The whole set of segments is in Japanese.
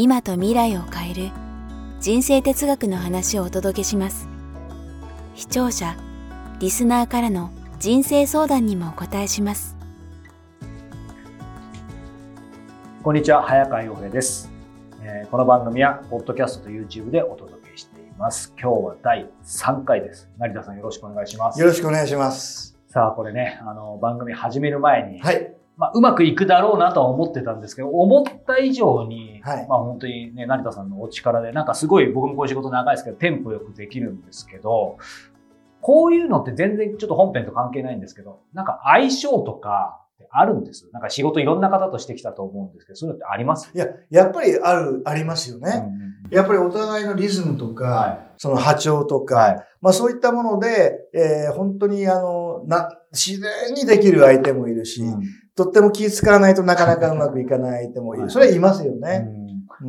今と未来を変える人生哲学の話をお届けします。視聴者リスナーからの人生相談にもお答えします。こんにちは早川洋平です、えー、この番組はポッドキャストと YouTube でお届けしています。今日は第3回です。成田さんよろしくお願いします。よろしくお願いします。さあこれねあの番組始める前に、はいまあ、うまくいくだろうなとは思ってたんですけど、思った以上に、はい、まあ本当にね、成田さんのお力で、なんかすごい僕もこういう仕事長いですけど、テンポよくできるんですけど、こういうのって全然ちょっと本編と関係ないんですけど、なんか相性とかあるんです？なんか仕事いろんな方としてきたと思うんですけど、そういうのってあります？いや、やっぱりある、ありますよね。うんうん、やっぱりお互いのリズムとか、はい、その波長とか、はい、まあそういったもので、えー、本当にあの、な、自然にできる相手もいるし、うんとっても気使わないとなかなかうまくいかないってもいい。それはいますよね。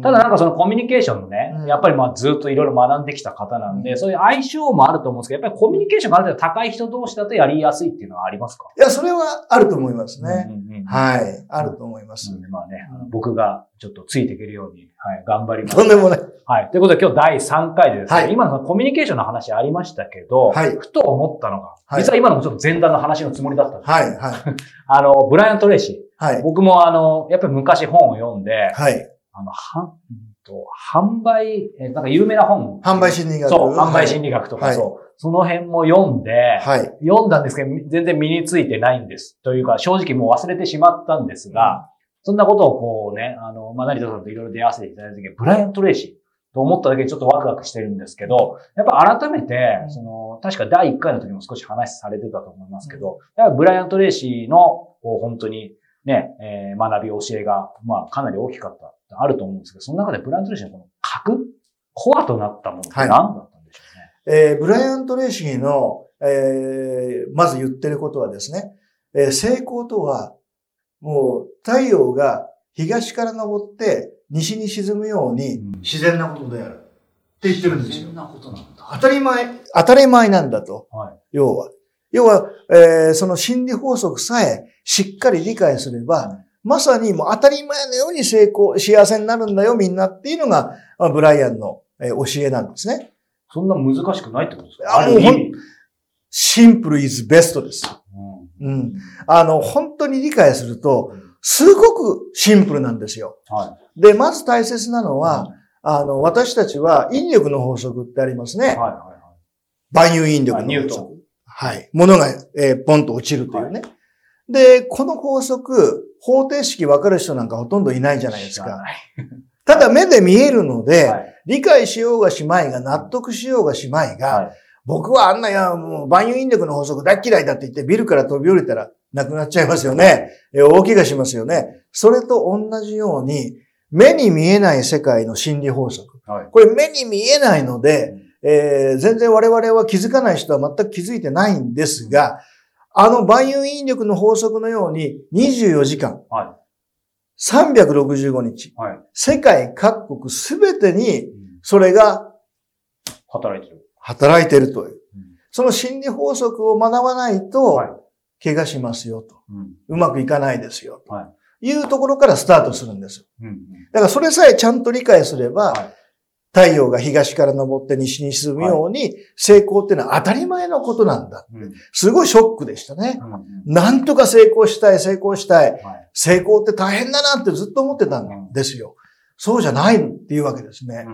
ただなんかそのコミュニケーションのね、やっぱりまあずっといろいろ学んできた方なんで、そういう相性もあると思うんですけど、やっぱりコミュニケーションがある程度高い人同士だとやりやすいっていうのはありますか？いや、それはあると思いますね。はい。あると思います。まあね、僕がちょっとついていけるように、はい、頑張ります。とんでもない。はい。ということで今日第3回でですね、はい、今のコミュニケーションの話ありましたけど、はい、ふと思ったのが、実は今のもちょっと前段の話のつもりだったんですはい、はい。あの、ブライアント・レイシー。はい。僕もあの、やっぱり昔本を読んで、はい。あの、は、と、販売、え、なんか有名な本。販売心理学。そう、販売心理学とか、そう。その辺も読んで、はい。読んだんですけど、全然身についてないんです。というか、正直もう忘れてしまったんですが、そんなことをこうね、あの、まあ、成田さんといろいろ出会わせていただいた時に、ブライアント・レイシーと思っただけでちょっとワクワクしてるんですけど、やっぱ改めて、その、確か第1回の時も少し話されてたと思いますけど、やっぱブライアント・レイシーの、本当に、ね、えー、学び、教えが、まあ、かなり大きかった、あると思うんですけど、その中でブライアント・レイシーのこの核、コアとなったものって何だったんでしょうね。はい、えー、ブライアント・レイシーの、えー、まず言ってることはですね、えー、成功とは、もう太陽が東から昇って西に沈むように自然なことである。って言ってるんですよ。自然なことなんだ。当たり前、当たり前なんだと。はい、要は。要は、えー、その心理法則さえしっかり理解すれば、まさにもう当たり前のように成功、幸せになるんだよみんなっていうのが、まあ、ブライアンの、えー、教えなんですね。そんな難しくないってことですか？あもうシンプルイズベストです。うん、うん。あの、本当に理解すると、すごくシンプルなんですよ。はい、で、まず大切なのは、うん、あの、私たちは引力の法則ってありますね。はいはいはい、万有引力の法則。はい。物が、えー、ポンと落ちるというね。はい、で、この法則、方程式分かる人なんかほとんどいないじゃないですか。ただ目で見えるので、はい、理解しようがしまいが、納得しようがしまいが、はい、僕はあんなや、もう万有引力の法則大嫌いだって言ってビルから飛び降りたらなくなっちゃいますよね。え大怪我しますよね。それと同じように、目に見えない世界の心理法則。はい、これ目に見えないので、えー、全然我々は気づかない人は全く気づいてないんですが、あの万有引力の法則のように24時間、はい、365日、はい、世界各国すべてにそれが働いてる。働いてるという。その心理法則を学ばないと、怪我しますよと、うまくいかないですよと。い。うところからスタートするんです。だからそれさえちゃんと理解すれば、太陽が東から昇って西に沈むように、成功っていうのは当たり前のことなんだ。すごいショックでしたね。なんとか成功したい、成功したい。成功って大変だなってずっと思ってたんですよ。そうじゃないっていうわけですね。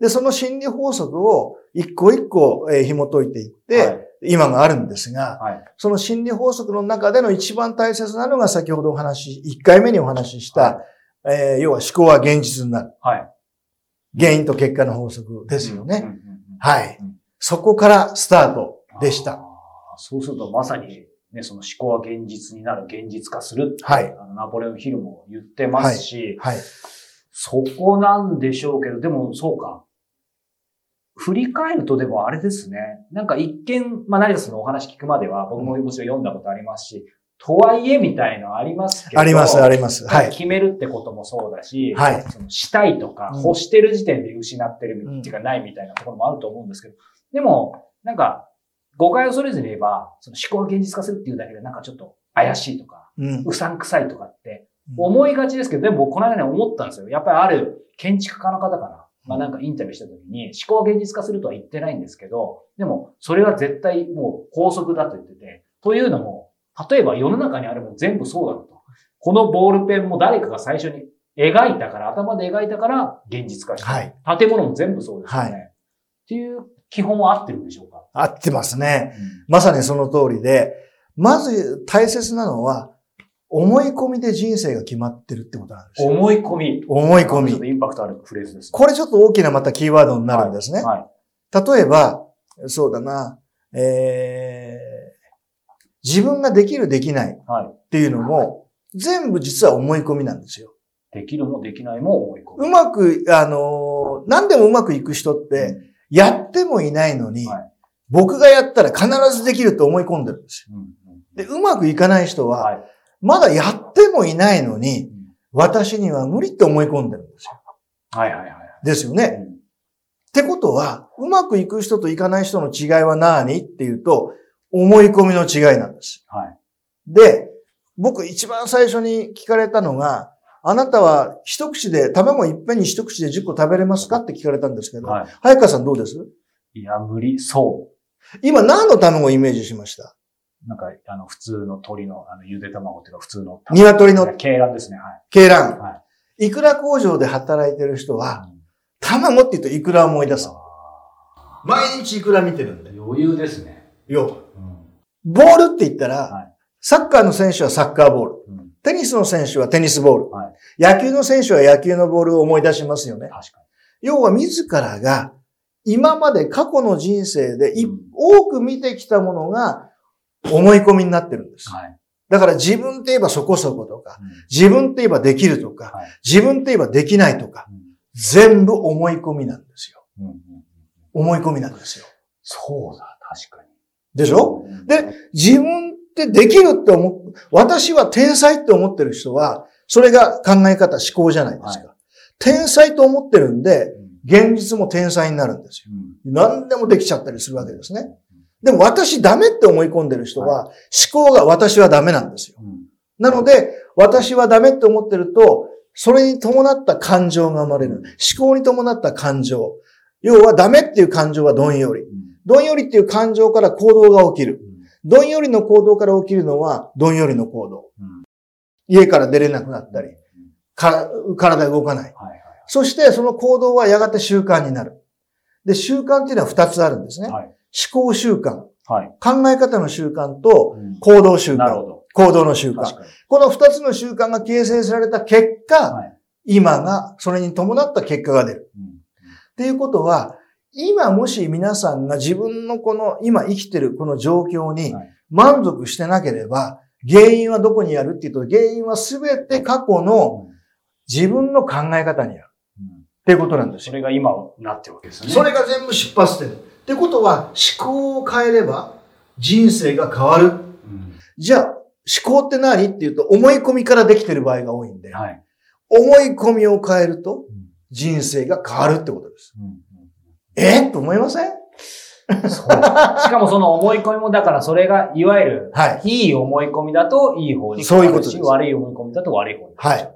で、その心理法則を一個一個紐解いていって、今があるんですが、その心理法則の中での一番大切なのが先ほどお話、一回目にお話しした、え要は思考は現実になる。原因と結果の法則ですよね。はい。そこからスタートでした。そうするとまさに、ね、その思考は現実になる、現実化する。はい。あのナポレオンヒルも言ってますし、はい。はい、そこなんでしょうけど、でもそうか。振り返るとでもあれですね。なんか一見、まあ成田さんのお話聞くまでは僕ももちろん読んだことありますし、とはいえみたいのありますけど。あります、あります。はい。決めるってこともそうだし、はい。そのしたいとか、欲してる時点で失ってるっていうかないみたいなところもあると思うんですけど、でも、なんか、誤解を恐れずに言えば、その思考を現実化するっていうだけでなんかちょっと怪しいとか、うん、うさんくさいとかって思いがちですけど、でもこの間ね思ったんですよ。やっぱりある建築家の方かな。まあなんかインタビューした時に思考を現実化するとは言ってないんですけど、でもそれは絶対もう法則だと言ってて、というのも、例えば世の中にあるもの全部そうだと。このボールペンも誰かが最初に描いたから、頭で描いたから現実化した。はい、建物も全部そうですよね。はい、っていう基本は合ってるんでしょうか？合ってますね。うん、まさにその通りで、まず大切なのは、思い込みで人生が決まってるってことなんですよ。思い込み。思い込み。ちょっとインパクトあるフレーズです、ね、これちょっと大きなまたキーワードになるんですね。はい、はい、例えば、そうだな、えー、自分ができるできないっていうのも、全部実は思い込みなんですよ。できるもできないも思い込み。うまく、あのー、何でもうまくいく人って、やってもいないのに、はい、僕がやったら必ずできると思い込んでるんですよ。で、うまくいかない人は、はいまだやってもいないのに、私には無理って思い込んでるんですよ。はいはいはい。ですよね。うん、ってことは、うまくいく人といかない人の違いは何？っていうと、思い込みの違いなんです。はい。で、僕一番最初に聞かれたのが、あなたは一口で、卵いっぺんに一口で10個食べれますかって聞かれたんですけど、はい。早川さんどうです？いや、無理、そう。今何の卵をイメージしました？なんか、あの、普通の鳥の、あの、ゆで卵っていうか普通の。鶏の。鶏卵ですね。はい。鶏卵。はい。いくら工場で働いてる人は、うん、卵って言うといくら思い出す。毎日いくら見てるんで。余裕ですね。よ。うん、ボールって言ったら、はい、サッカーの選手はサッカーボール。うん、テニスの選手はテニスボール、はい。野球の選手は野球のボールを思い出しますよね。確かに。要は自らが今まで過去の人生で、多く見てきたものが思い込みになってるんです。はい、だから自分って言えばそこそことか、うん、自分って言えばできるとか、はい、自分って言えばできないとか、うん、全部思い込みなんですよ。思い込みなんですよ。そうだ、確かに。でしょ、うん、で、自分ってできるって思う、私は天才って思ってる人は、それが考え方、思考じゃないですか。はい、天才と思ってるんで、現実も天才になるんですよ。何でもできちゃったりするわけですね。でも私ダメって思い込んでる人は、思考が私はダメなんですよ。なので、私はダメって思ってると、それに伴った感情が生まれる。思考に伴った感情。要はダメっていう感情はどんより。どんよりっていう感情から行動が起きる。どんよりの行動から起きるのは、どんよりの行動。家から出れなくなったり、体動かない。そしてその行動はやがて習慣になる。で、習慣っていうのは二つあるんですね。はい思考習慣。はい、考え方の習慣と行動習慣。うん、なるほど。行動の習慣。この二つの習慣が形成された結果、はい、今が、それに伴った結果が出る。うん、っていうことは、今もし皆さんが自分のこの今生きてるこの状況に満足してなければ、原因はどこにあるっていうと、原因はすべて過去の自分の考え方にある。っていうことなんですよ。それが今なってるわけですね。それが全部出発点。ってことは、思考を変えれば人生が変わる。うん、じゃあ、思考って何っていうと、思い込みからできてる場合が多いんで、はい、思い込みを変えると人生が変わるってことです。うん、え？と思いません？そう。しかもその思い込みも、だからそれが、いわゆる、はい、いい思い込みだといい方にそういうことです悪い思い込みだと悪い方に。はい。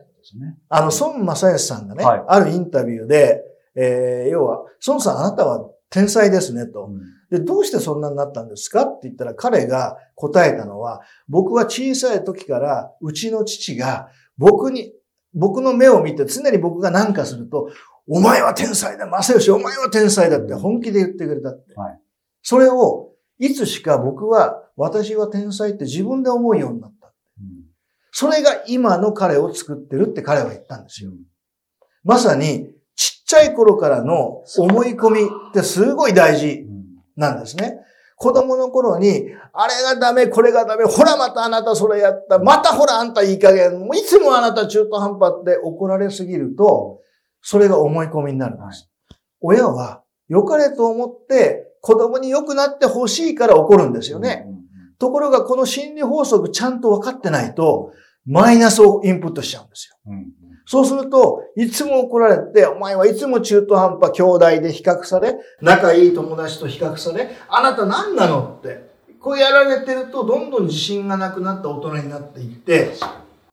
あの、孫正義さんがね、はい、あるインタビューで、えー、要は、孫さんあなたは天才ですねと。で、どうしてそんなになったんですかって言ったら彼が答えたのは、僕は小さい時からうちの父が僕に、僕の目を見て常に僕が何かすると、お前は天才だ、正義、お前は天才だって本気で言ってくれたって。はい、それを、いつしか僕は、私は天才って自分で思うようになった。うん、それが今の彼を作ってるって彼は言ったんですよ。まさに、ちっちゃい頃からの思い込みってすごい大事なんですね。子供の頃に、あれがダメ、これがダメ、ほらまたあなたそれやった、またほらあんたいい加減、いつもあなた中途半端って怒られすぎると、それが思い込みになるんです。はい、親は良かれと思って子供に良くなってほしいから怒るんですよね。うんうんうん、ところがこの心理法則ちゃんと分かってないと、マイナスをインプットしちゃうんですよ。うんそうすると、いつも怒られて、お前はいつも中途半端兄弟で比較され、仲いい友達と比較され、あなた何なのって。こうやられてると、どんどん自信がなくなった大人になっていって、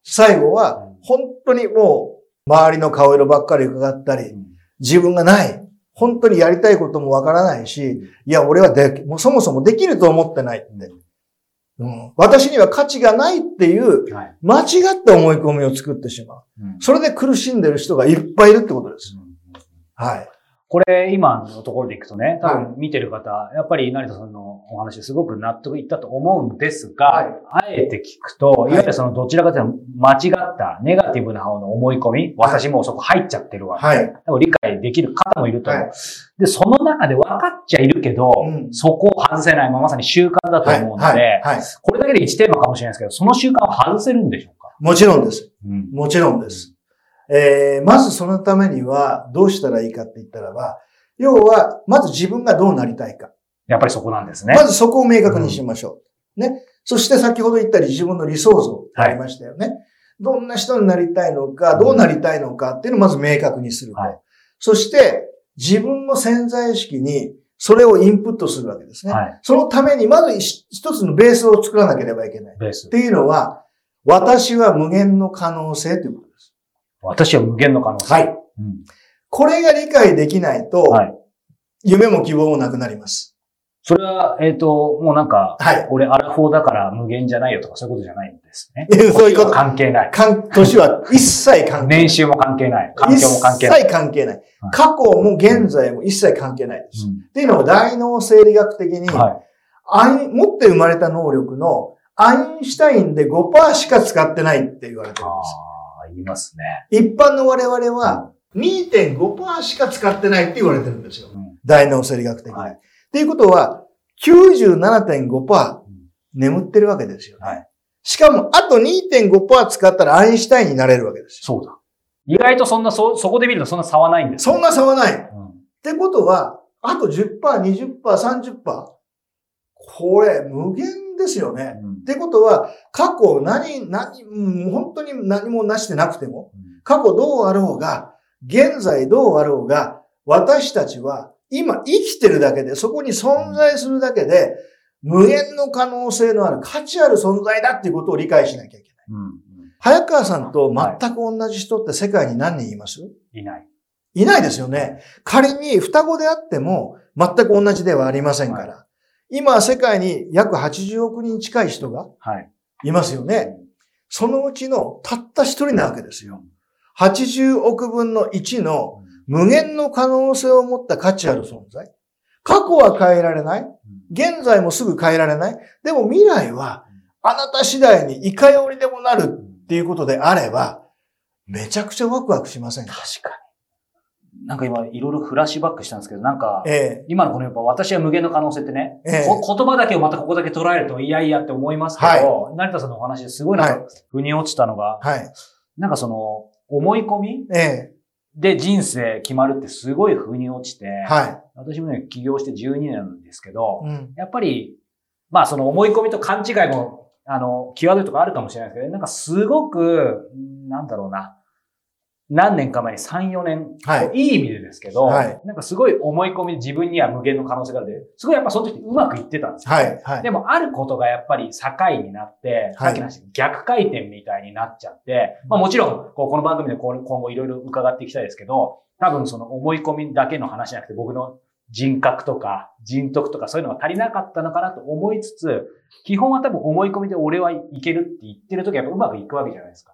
最後は、本当にもう、周りの顔色ばっかり伺ったり、自分がない。本当にやりたいこともわからないし、いや、俺はで、もうそもそもできると思ってないって。うん、私には価値がないっていう、間違った思い込みを作ってしまう。それで苦しんでる人がいっぱいいるってことです。はい。これ、今のところでいくとね、多分見てる方、はい、やっぱり成田さんのお話すごく納得いったと思うんですが、はい、あえて聞くと、い。わゆるそのどちらかというと間違ったネガティブな方の思い込み、私もそこ入っちゃってるわはい、理解できる方もいると思う。で、その中で分かっちゃいるけど、うん、そこを外せない、まさに習慣だと思うので、これだけで1テーマかもしれないですけど、その習慣を外せるんでしょうか？もちろんです。うん、もちろんです。えー、まずそのためにはどうしたらいいかって言ったらば、要は、まず自分がどうなりたいか。やっぱりそこなんですね。まずそこを明確にしましょう。うん、ね。そして先ほど言ったり自分の理想像ありましたよね。はい、どんな人になりたいのか、どうなりたいのかっていうのをまず明確にすると。はい、そして、自分の潜在意識にそれをインプットするわけですね。はい、そのためにまず一つのベースを作らなければいけない。ベース。っていうのは、私は無限の可能性ということ。私は無限の可能性。はい。うんこれが理解できないと、はい、夢も希望もなくなります。それは、えっ、ー、と、もうなんか、はい。俺、アラフォーだから無限じゃないよとか、そういうことじゃないんですね。そういうこと。関係ない。かん、年は一切関係ない。年収も関係ない。環境も関係ない。一切関係ない。過去も現在も一切関係ないです。うん、っていうのは、大脳生理学的に、はい、持って生まれた能力のアインシュタインで5%しか使ってないって言われてるんです。いますね。一般の我々は、2.5%しか使ってないって言われてるんですよ。うん、大脳生理学的に。はい、っていうことは、97.5%眠ってるわけですよ、ね。はい、しかも、あと2.5%使ったらアインシュタインになれるわけですよ。そうだ。意外とそんな、そ、そこで見るとそんな差はないんです、ね、そんな差はない。うん、ってことは、あと10%、20%、30%。これ、無限ですよね。うん、ってことは、過去何、何、本当に何もなしてなくても、過去どうあろうが、現在どうあろうが、私たちは今生きてるだけで、そこに存在するだけで、無限の可能性のある価値ある存在だっていうことを理解しなきゃいけない。うん、早川さんと全く同じ人って世界に何人います、いない。いないですよね。仮に双子であっても全く同じではありませんから。はい、今世界に約80億人近い人がいますよね。はい、そのうちのたった一人なわけですよ。80億分の1の無限の可能性を持った価値ある存在。過去は変えられない。現在もすぐ変えられない。でも未来はあなた次第にいかようにでもなるっていうことであれば、めちゃくちゃワクワクしませんか？確かに。なんか今いろいろフラッシュバックしたんですけど、なんか、ええ、今のこのやっぱ私は無限の可能性ってね、ええ、言葉だけをまたここだけ捉えるといやいやって思いますけど、はい、成田さんのお話ですごいなんか、腑に落ちたのが、はい、なんかその、思い込みええ。で人生決まるってすごい風に落ちて、はい。私もね、起業して12年なんですけど、うん、やっぱり、まあその思い込みと勘違いも、あの、際どいとこあるかもしれないですけど、なんかすごく、なんだろうな、何年か前に3、4年、はい、いい意味でですけど、はい、なんかすごい思い込みで自分には無限の可能性がある。すごいやっぱその時うまくいってたんですよ。はい、はい、でもあることがやっぱり境になって、さっきの話、逆回転みたいになっちゃって、まあもちろん、こうこの番組で今後いろいろ伺っていきたいですけど、多分その思い込みだけの話じゃなくて僕の人格とか人徳とかそういうのが足りなかったのかなと思いつつ、基本は多分思い込みで俺はいけるって言ってる時はやっぱうまくいくわけじゃないですか。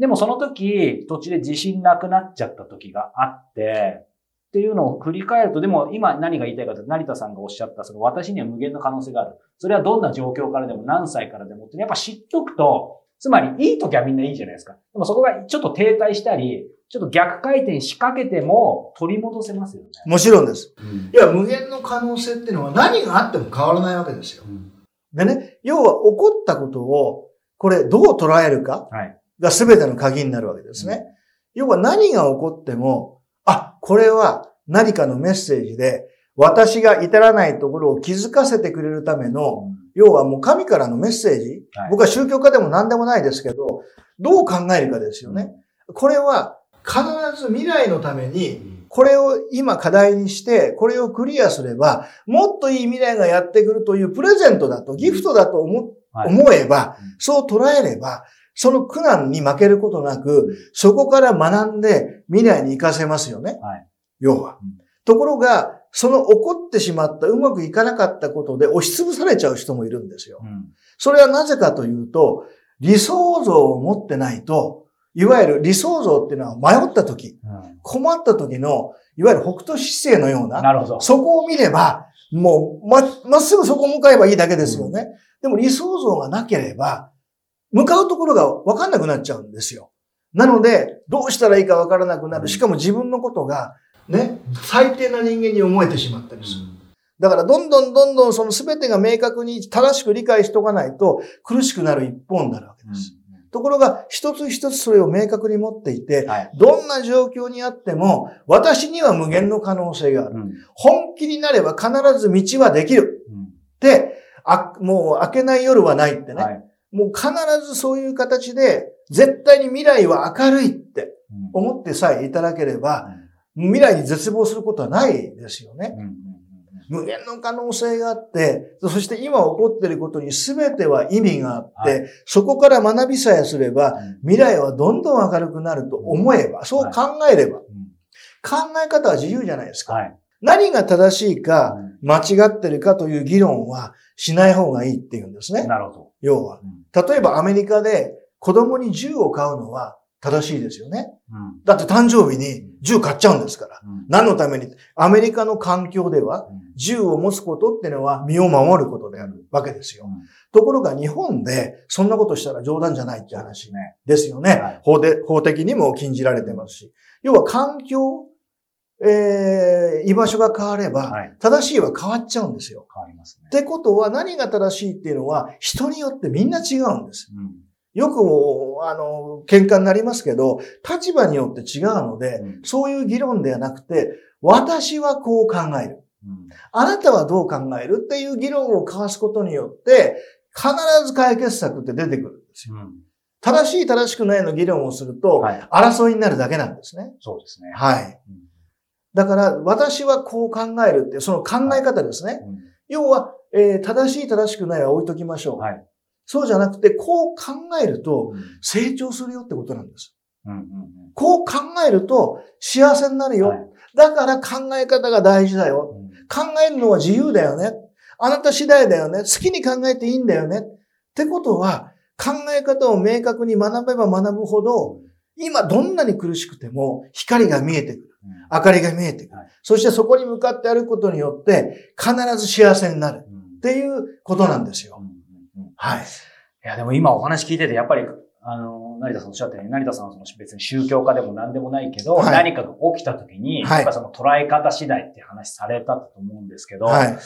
でもその時、土地で自信なくなっちゃった時があって、っていうのを振り返ると、でも今何が言いたいかというと、成田さんがおっしゃった、その私には無限の可能性がある。それはどんな状況からでも何歳からでもって、やっぱ知っとくと、つまりいい時はみんないいじゃないですか。でもそこがちょっと停滞したり、ちょっと逆回転仕掛けても取り戻せますよね。もちろんです。うん、いや、無限の可能性っていうのは何があっても変わらないわけですよ。うん、でね、要は起こったことを、これどう捉えるか。はいが全ての鍵になるわけですね。要は何が起こっても、これは何かのメッセージで、私が至らないところを気づかせてくれるための、要はもう神からのメッセージ、僕は宗教家でも何でもないですけど、どう考えるかですよね。これは必ず未来のために、これを今課題にして、これをクリアすれば、もっといい未来がやってくるというプレゼントだと、ギフトだと思思えば、そう捉えれば、その苦難に負けることなく、そこから学んで未来に活かせますよね。はい、要は。ところが、その起こってしまった、うまくいかなかったことで押しつぶされちゃう人もいるんですよ。うん、それはなぜかというと、理想像を持ってないと、いわゆる理想像っていうのは迷った時、うん、困った時の、いわゆる北斗姿勢のような、なるほどそこを見れば、もうま、まっすぐそこ向かえばいいだけですよね。うん、でも理想像がなければ、向かうところがわかんなくなっちゃうんですよ。なので、どうしたらいいかわからなくなる。しかも自分のことがね、最低な人間に思えてしまったりする。だから、どんどんどんどんその全てが明確に正しく理解しとかないと苦しくなる一方になるわけです。うん、ところが、一つ一つそれを明確に持っていて、はい、どんな状況にあっても、私には無限の可能性がある。うん、本気になれば必ず道はできる。うん、で、あ、もう明けない夜はないってね。はい、もう必ずそういう形で、絶対に未来は明るいって思ってさえいただければ、未来に絶望することはないですよね。無限の可能性があって、そして今起こっていることに全ては意味があって、はい、そこから学びさえすれば、未来はどんどん明るくなると思えば、そう考えれば、考え方は自由じゃないですか。はい、何が正しいか、間違ってるかという議論はしない方がいいっていうんですね。なるほど。要は。例えばアメリカで子供に銃を買うのは正しいですよね。うん、だって誕生日に銃買っちゃうんですから。うん、何のために？アメリカの環境では、銃を持つことってのは身を守ることであるわけですよ。うん、ところが日本でそんなことしたら冗談じゃないって話ですよね。はい、法で法的にも禁じられてますし。要は環境、えー、居場所が変われば、正しいは変わっちゃうんですよ。変わりますね。ってことは何が正しいっていうのは人によってみんな違うんです。うんよくも、あの、喧嘩になりますけど、立場によって違うので、うん、そういう議論ではなくて、私はこう考える。うん、あなたはどう考えるっていう議論を交わすことによって、必ず解決策って出てくるんですよ。うん、正しい正しくないの議論をすると、争いになるだけなんですね。そうですね。はい。だから、私はこう考えるって、その考え方ですね。はい要は、えー、正しい正しくないは置いときましょう。はい、そうじゃなくて、こう考えると成長するよってことなんです。こう考えると幸せになるよ。だから考え方が大事だよ。考えるのは自由だよね。あなた次第だよね。好きに考えていいんだよね。ってことは、考え方を明確に学べば学ぶほど、今どんなに苦しくても光が見えてくる。明かりが見えてくる。そしてそこに向かって歩くことによって必ず幸せになる。っていうことなんですよ。はい。いや、でも今お話聞いてて、やっぱり、あの、成田さんおっしゃったように、成田さんはその別に宗教家でも何でもないけど、はい、何かが起きた時に、はい、やっぱその捉え方次第って話されたと思うんですけど、はい、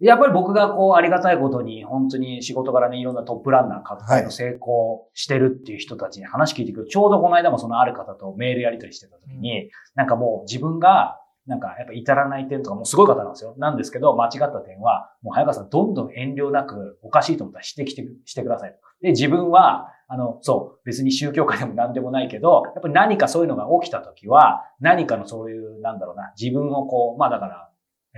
やっぱり僕がこうありがたいことに、本当に仕事柄ね、いろんなトップランナー、活動の成功してるっていう人たちに話聞いてくる、ちょうどこの間もそのある方とメールやり取りしてた時に、うん、なんかもう自分がなんかやっぱ至らない点とかもすごい方なんですよ。なんですけど、間違った点は、もう早川さんどんどん遠慮なくおかしいと思ったら指摘してしてください。で、自分は、あの、そう、別に宗教家でも何でもないけど、やっぱり何かそういうのが起きたときは、何かのそういう、なんだろうな、自分をこう、まあだから、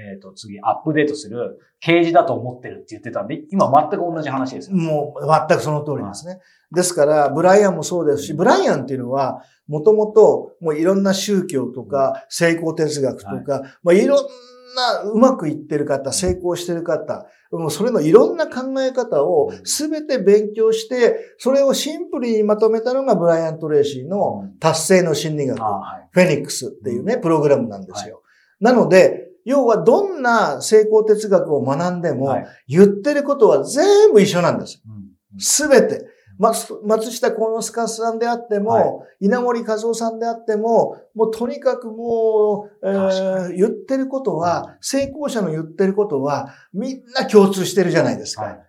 えっ、ー、と、次、アップデートする啓示だと思ってるって言ってたんで、今全く同じ話ですもう、全くその通りですね。ですから、ブライアンもそうですし、ブライアンっていうのは、もともと、もういろんな宗教とか、成功哲学とか、はい、まあいろんなうまくいってる方、成功してる方、もうそれのいろんな考え方をすべて勉強して、それをシンプルにまとめたのがブライアン・トレーシーの達成の心理学、フェニックスっていうね、プログラムなんですよ。なので、要はどんな成功哲学を学んでも、言ってることは全部一緒なんです。すべて。松下幸之助さんであっても、はい、稲森和夫さんであっても、もうとにかくもう、えー、言ってることは、成功者の言ってることは、みんな共通してるじゃないですか。はい、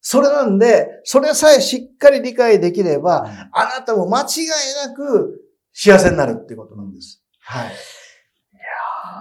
それなんで、それさえしっかり理解できれば、あなたも間違いなく幸せになるっていうことなんです。はい。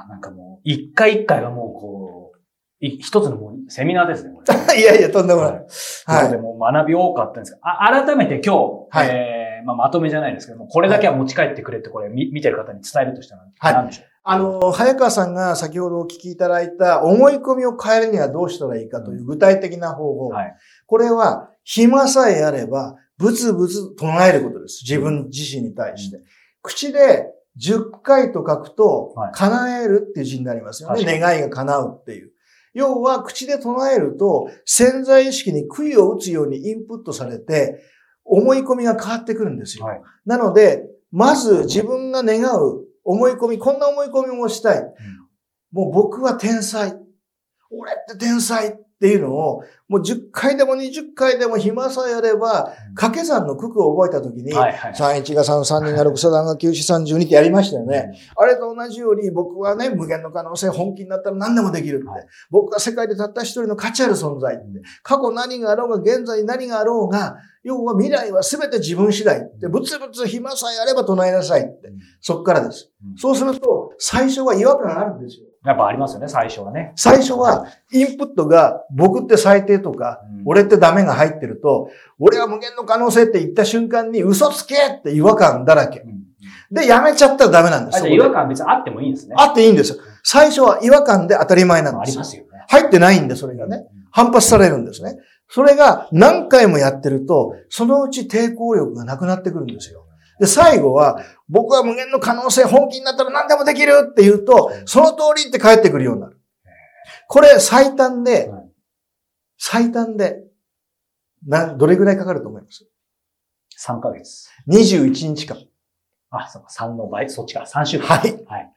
あ、なんかもう、一回一回がもうこう、一つのもうセミナーですね。いやいや、とんでもない。はい。でも学び多かったんですが、あ改めて今日、はい、えー、まあ、まとめじゃないですけども、これだけは持ち帰ってくれって、これ見見てる方に伝えるとしたら何でしょう、はい、あの、早川さんが先ほどお聞きいただいた思い込みを変えるにはどうしたらいいかという具体的な方法。はい、これは、暇さえあれば、ブツブツ唱えることです。自分自身に対して。うん、口で10回と書くと、叶えるっていう字になりますよね。願いが叶うっていう。要は、口で唱えると、潜在意識に杭を打つようにインプットされて、思い込みが変わってくるんですよ。はい、なので、まず自分が願う思い込み、こんな思い込みもしたい。うん、もう僕は天才。俺って天才。っていうのを、もう10回でも20回でも暇さえあれば、掛け算の九九を覚えたときに、31が3、3人が6、3が9、4、32ってやりましたよね。あれと同じように僕はね、無限の可能性、本気になったら何でもできるって。僕は世界でたった一人の価値ある存在って。過去何があろうが、現在何があろうが、要は未来は全て自分次第って、ぶつぶつ暇さえあれば唱えなさいって。そっからです。そうすると、最初は違和感あるんですよ。やっぱありますよね、最初はね。最初は、インプットが、僕って最低とか、うん、俺ってダメが入ってると、俺は無限の可能性って言った瞬間に、嘘つけって違和感だらけ。うん、で、やめちゃったらダメなんです。違和感別にあってもいいんですね。あっていいんですよ。最初は違和感で当たり前なんです。ありますよね。入ってないんで、それがね。反発されるんですね。それが何回もやってると、そのうち抵抗力がなくなってくるんですよ。で、最後は、僕は無限の可能性、本気になったら何でもできるって言うと、その通りって帰ってくるようになる。これ最短で、最短で、な、どれぐらいかかると思います ?3 ヶ月。21日間。あ、そうか、3の倍、そっちか、3週間。はい。はい。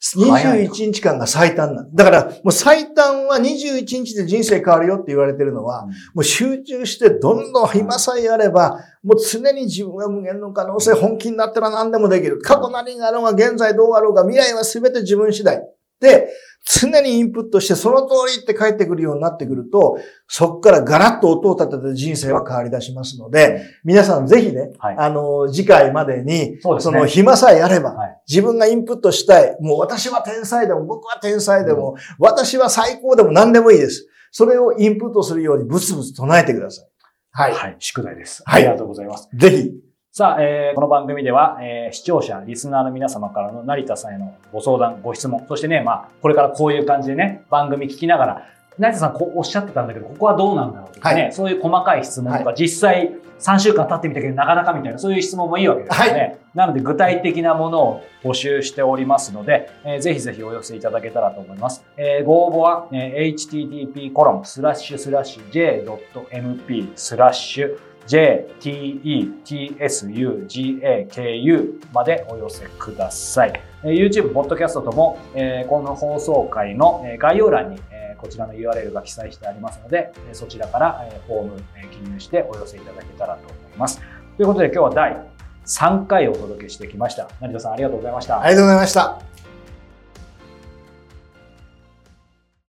21日間が最短なだから、もう最短は21日で人生変わるよって言われてるのは、もう集中してどんどん今さえあれば、もう常に自分が無限の可能性、本気になったら何でもできる。過去何があろうが、現在どうあろうが、未来は全て自分次第。で、常にインプットしてその通りって帰ってくるようになってくると、そこからガラッと音を立てて人生は変わり出しますので、皆さんぜひね、はい、あの、次回までに、そ、ね、その暇さえあれば、はい、自分がインプットしたい、もう私は天才でも、僕は天才でも、うん、私は最高でも何でもいいです。それをインプットするようにブツブツ唱えてください。はい。はい。宿題です。ありがとうございます。ぜひ。さあ、えー、この番組では、えー、視聴者、リスナーの皆様からの成田さんへのご相談、ご質問、そしてね、まあ、これからこういう感じでね、番組聞きながら、成田さんこうおっしゃってたんだけど、ここはどうなんだろうとかね、はい、そういう細かい質問とか、はい、実際3週間経ってみたけど、なかなかみたいな、そういう質問もいいわけですよね。はい、なので、具体的なものを募集しておりますので、えー、ぜひぜひお寄せいただけたらと思います。えー、ご応募は、えー、http コロンスラッシュ J, T, E, T, S, U, G, A, K, U までお寄せください。YouTube、ポッドキャストとも、この放送回の概要欄にこちらの URL が記載してありますので、そちらからフォーム記入してお寄せいただけたらと思います。ということで今日は第3回お届けしてきました。成田さんありがとうございました。ありがとうございました。